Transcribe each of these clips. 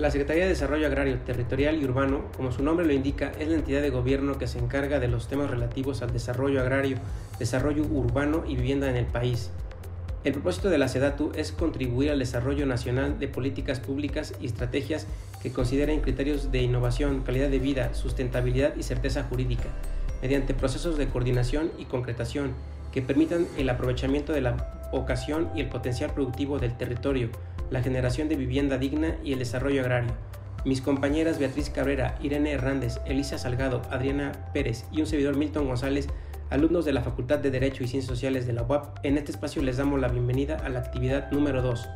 La Secretaría de Desarrollo Agrario, Territorial y Urbano, como su nombre lo indica, es la entidad de gobierno que se encarga de los temas relativos al desarrollo agrario, desarrollo urbano y vivienda en el país. El propósito de la SEDATU es contribuir al desarrollo nacional de políticas públicas y estrategias que consideren criterios de innovación, calidad de vida, sustentabilidad y certeza jurídica, mediante procesos de coordinación y concretación que permitan el aprovechamiento de la ocasión y el potencial productivo del territorio, la generación de vivienda digna y el desarrollo agrario. Mis compañeras Beatriz Cabrera, Irene Hernández, Elisa Salgado, Adriana Pérez y un servidor Milton González, alumnos de la Facultad de Derecho y Ciencias Sociales de la UAP, en este espacio les damos la bienvenida a la actividad número 2.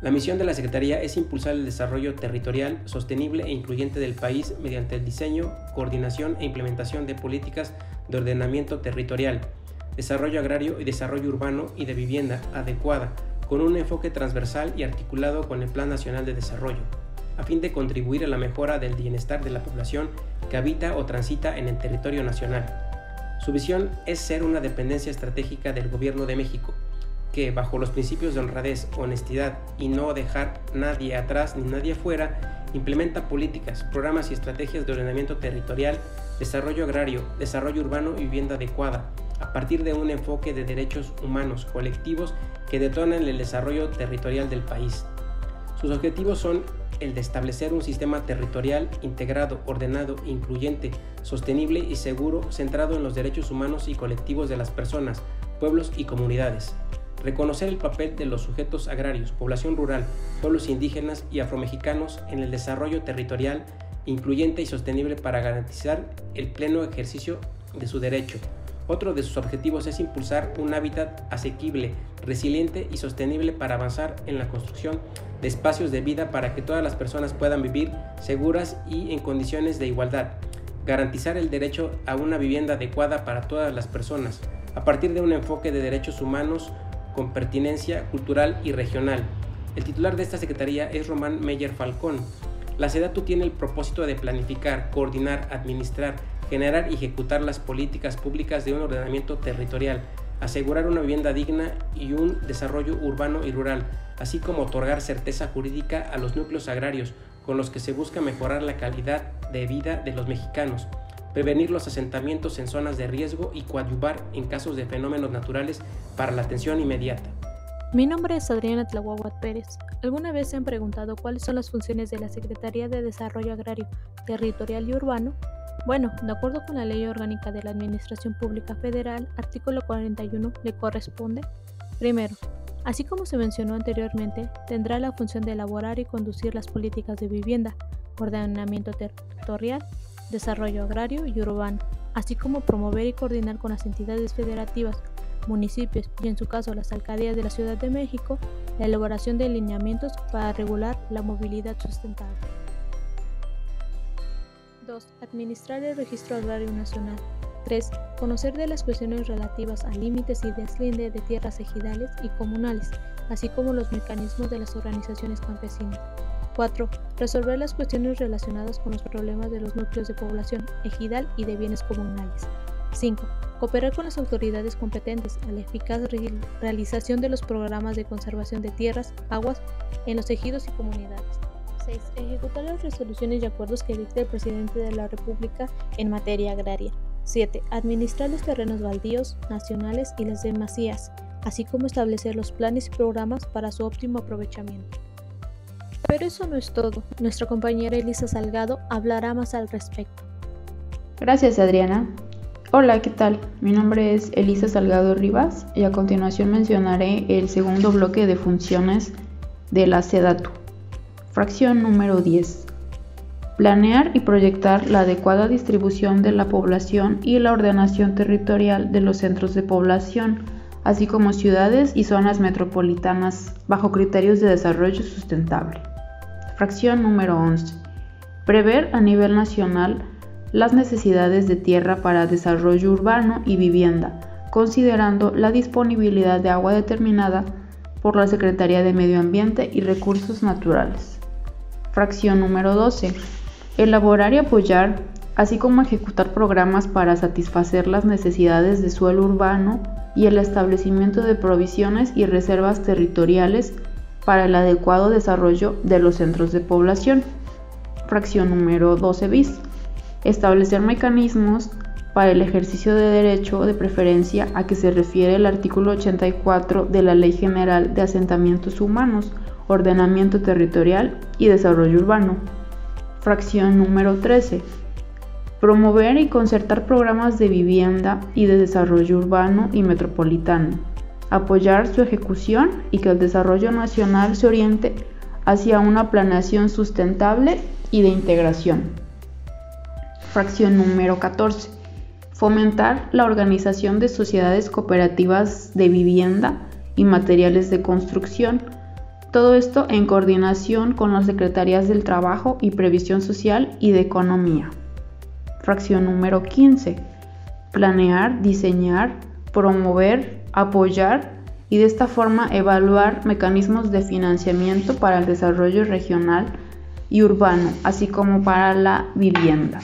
La misión de la Secretaría es impulsar el desarrollo territorial sostenible e incluyente del país mediante el diseño, coordinación e implementación de políticas de ordenamiento territorial, desarrollo agrario y desarrollo urbano y de vivienda adecuada con un enfoque transversal y articulado con el Plan Nacional de Desarrollo, a fin de contribuir a la mejora del bienestar de la población que habita o transita en el territorio nacional. Su visión es ser una dependencia estratégica del Gobierno de México, que, bajo los principios de honradez, honestidad y no dejar nadie atrás ni nadie afuera, implementa políticas, programas y estrategias de ordenamiento territorial, desarrollo agrario, desarrollo urbano y vivienda adecuada, a partir de un enfoque de derechos humanos colectivos que detonan el desarrollo territorial del país. Sus objetivos son el de establecer un sistema territorial integrado, ordenado, incluyente, sostenible y seguro centrado en los derechos humanos y colectivos de las personas, pueblos y comunidades. Reconocer el papel de los sujetos agrarios, población rural, pueblos indígenas y afromexicanos en el desarrollo territorial incluyente y sostenible para garantizar el pleno ejercicio de su derecho, otro de sus objetivos es impulsar un hábitat asequible, resiliente y sostenible para avanzar en la construcción de espacios de vida para que todas las personas puedan vivir seguras y en condiciones de igualdad. Garantizar el derecho a una vivienda adecuada para todas las personas, a partir de un enfoque de derechos humanos con pertinencia cultural y regional. El titular de esta secretaría es Román Meyer Falcón. La SEDATU tiene el propósito de planificar, coordinar, administrar, generar y ejecutar las políticas públicas de un ordenamiento territorial, asegurar una vivienda digna y un desarrollo urbano y rural, así como otorgar certeza jurídica a los núcleos agrarios con los que se busca mejorar la calidad de vida de los mexicanos, prevenir los asentamientos en zonas de riesgo y coadyuvar en casos de fenómenos naturales para la atención inmediata. Mi nombre es Adriana Tlahuahuat Pérez. ¿Alguna vez se han preguntado cuáles son las funciones de la Secretaría de Desarrollo Agrario, Territorial y Urbano? Bueno, de acuerdo con la Ley Orgánica de la Administración Pública Federal, artículo 41, le corresponde, primero, así como se mencionó anteriormente, tendrá la función de elaborar y conducir las políticas de vivienda, ordenamiento territorial, desarrollo agrario y urbano, así como promover y coordinar con las entidades federativas, municipios y en su caso las alcaldías de la Ciudad de México la elaboración de lineamientos para regular la movilidad sustentable. 2. Administrar el registro agrario nacional. 3. Conocer de las cuestiones relativas a límites y deslinde de tierras ejidales y comunales, así como los mecanismos de las organizaciones campesinas. 4. Resolver las cuestiones relacionadas con los problemas de los núcleos de población ejidal y de bienes comunales. 5. Cooperar con las autoridades competentes a la eficaz realización de los programas de conservación de tierras, aguas en los ejidos y comunidades. 6. Ejecutar las resoluciones y acuerdos que dicte el presidente de la República en materia agraria. 7. Administrar los terrenos baldíos, nacionales y las demasías, así como establecer los planes y programas para su óptimo aprovechamiento. Pero eso no es todo. Nuestra compañera Elisa Salgado hablará más al respecto. Gracias, Adriana. Hola, ¿qué tal? Mi nombre es Elisa Salgado Rivas y a continuación mencionaré el segundo bloque de funciones de la SEDATU. Fracción número 10. Planear y proyectar la adecuada distribución de la población y la ordenación territorial de los centros de población, así como ciudades y zonas metropolitanas bajo criterios de desarrollo sustentable. Fracción número 11. Prever a nivel nacional las necesidades de tierra para desarrollo urbano y vivienda, considerando la disponibilidad de agua determinada por la Secretaría de Medio Ambiente y Recursos Naturales. Fracción número 12. Elaborar y apoyar, así como ejecutar programas para satisfacer las necesidades de suelo urbano y el establecimiento de provisiones y reservas territoriales para el adecuado desarrollo de los centros de población. Fracción número 12 bis. Establecer mecanismos para el ejercicio de derecho de preferencia a que se refiere el artículo 84 de la Ley General de Asentamientos Humanos, Ordenamiento Territorial y Desarrollo Urbano. Fracción número 13. Promover y concertar programas de vivienda y de desarrollo urbano y metropolitano. Apoyar su ejecución y que el desarrollo nacional se oriente hacia una planeación sustentable y de integración. Fracción número 14 fomentar la organización de sociedades cooperativas de vivienda y materiales de construcción, todo esto en coordinación con las Secretarías del Trabajo y Previsión Social y de Economía. Fracción número 15. Planear, diseñar, promover, apoyar y de esta forma evaluar mecanismos de financiamiento para el desarrollo regional y urbano, así como para la vivienda.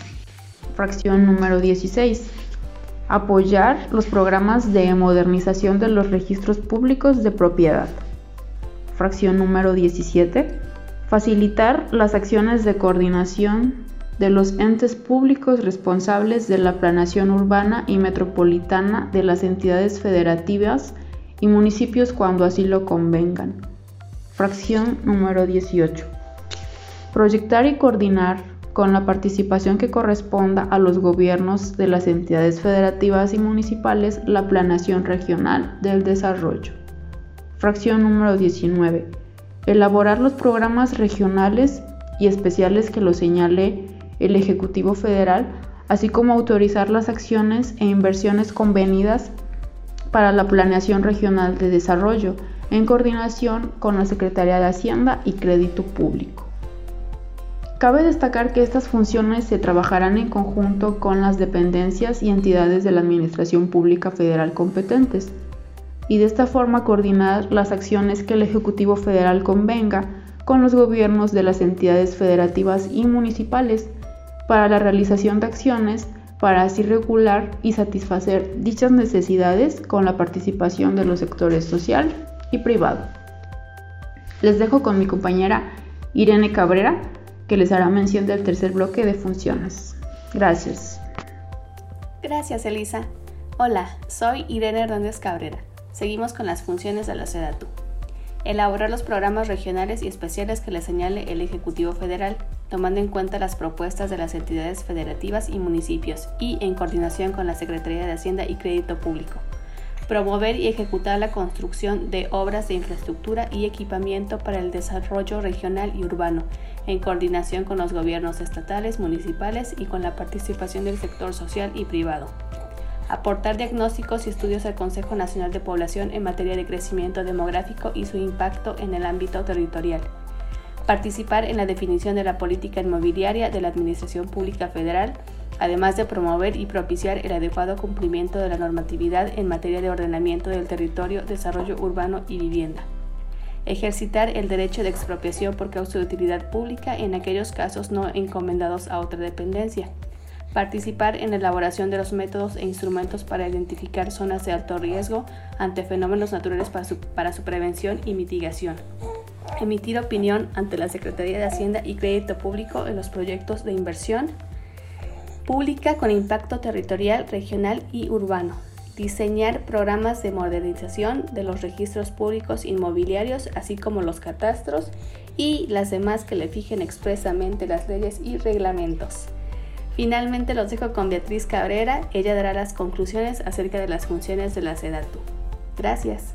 Fracción número 16 apoyar los programas de modernización de los registros públicos de propiedad. Fracción número 17. Facilitar las acciones de coordinación de los entes públicos responsables de la planación urbana y metropolitana de las entidades federativas y municipios cuando así lo convengan. Fracción número 18. Proyectar y coordinar con la participación que corresponda a los gobiernos de las entidades federativas y municipales la planeación regional del desarrollo. Fracción número 19. Elaborar los programas regionales y especiales que lo señale el Ejecutivo Federal, así como autorizar las acciones e inversiones convenidas para la planeación regional de desarrollo, en coordinación con la Secretaría de Hacienda y Crédito Público. Cabe destacar que estas funciones se trabajarán en conjunto con las dependencias y entidades de la Administración Pública Federal competentes, y de esta forma coordinar las acciones que el Ejecutivo Federal convenga con los gobiernos de las entidades federativas y municipales para la realización de acciones para así regular y satisfacer dichas necesidades con la participación de los sectores social y privado. Les dejo con mi compañera Irene Cabrera que les hará mención del tercer bloque de funciones. Gracias. Gracias, Elisa. Hola, soy Irene Hernández Cabrera. Seguimos con las funciones de la SEDATU. Elaborar los programas regionales y especiales que le señale el Ejecutivo Federal, tomando en cuenta las propuestas de las entidades federativas y municipios y en coordinación con la Secretaría de Hacienda y Crédito Público promover y ejecutar la construcción de obras de infraestructura y equipamiento para el desarrollo regional y urbano, en coordinación con los gobiernos estatales, municipales y con la participación del sector social y privado. Aportar diagnósticos y estudios al Consejo Nacional de Población en materia de crecimiento demográfico y su impacto en el ámbito territorial. Participar en la definición de la política inmobiliaria de la Administración Pública Federal además de promover y propiciar el adecuado cumplimiento de la normatividad en materia de ordenamiento del territorio, desarrollo urbano y vivienda. Ejercitar el derecho de expropiación por causa de utilidad pública en aquellos casos no encomendados a otra dependencia. Participar en la elaboración de los métodos e instrumentos para identificar zonas de alto riesgo ante fenómenos naturales para su, para su prevención y mitigación emitir opinión ante la Secretaría de Hacienda y Crédito Público en los proyectos de inversión, pública con impacto territorial, regional y urbano. Diseñar programas de modernización de los registros públicos inmobiliarios, así como los catastros y las demás que le fijen expresamente las leyes y reglamentos. Finalmente los dejo con Beatriz Cabrera, ella dará las conclusiones acerca de las funciones de la SEDATU. Gracias.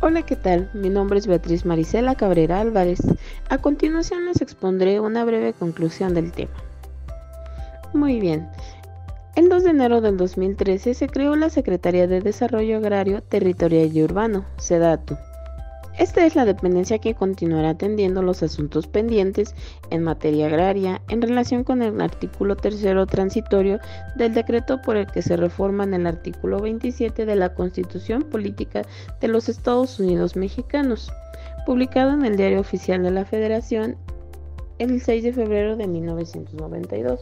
Hola, ¿qué tal? Mi nombre es Beatriz Marisela Cabrera Álvarez. A continuación les expondré una breve conclusión del tema. Muy bien. El 2 de enero del 2013 se creó la Secretaría de Desarrollo Agrario, Territorial y Urbano, SEDATU. Esta es la dependencia que continuará atendiendo los asuntos pendientes en materia agraria en relación con el artículo tercero transitorio del decreto por el que se reforma en el artículo 27 de la Constitución Política de los Estados Unidos Mexicanos, publicado en el Diario Oficial de la Federación el 6 de febrero de 1992.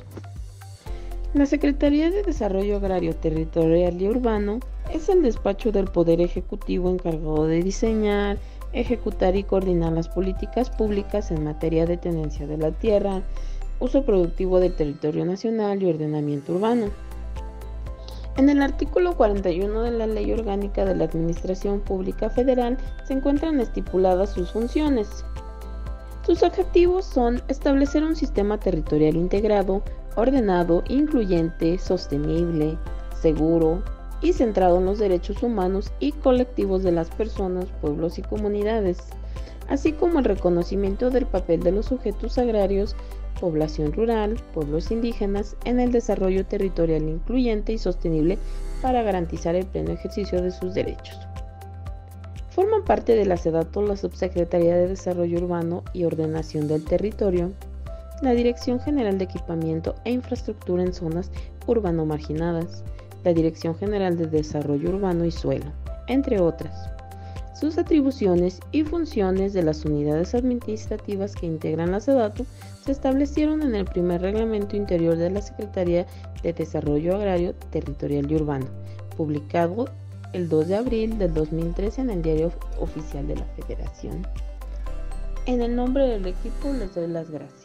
La Secretaría de Desarrollo Agrario, Territorial y Urbano es el despacho del Poder Ejecutivo encargado de diseñar, ejecutar y coordinar las políticas públicas en materia de tenencia de la tierra, uso productivo del territorio nacional y ordenamiento urbano. En el artículo 41 de la Ley Orgánica de la Administración Pública Federal se encuentran estipuladas sus funciones. Sus objetivos son establecer un sistema territorial integrado, ordenado, incluyente, sostenible, seguro y centrado en los derechos humanos y colectivos de las personas, pueblos y comunidades, así como el reconocimiento del papel de los sujetos agrarios población rural, pueblos indígenas, en el desarrollo territorial incluyente y sostenible para garantizar el pleno ejercicio de sus derechos. Forman parte de la SEDATO la Subsecretaría de Desarrollo Urbano y Ordenación del Territorio, la Dirección General de Equipamiento e Infraestructura en Zonas Urbano Marginadas, la Dirección General de Desarrollo Urbano y Suelo, entre otras. Sus atribuciones y funciones de las unidades administrativas que integran la SEDATU se establecieron en el primer reglamento interior de la Secretaría de Desarrollo Agrario, Territorial y Urbano, publicado el 2 de abril del 2013 en el Diario Oficial de la Federación. En el nombre del equipo les doy las gracias.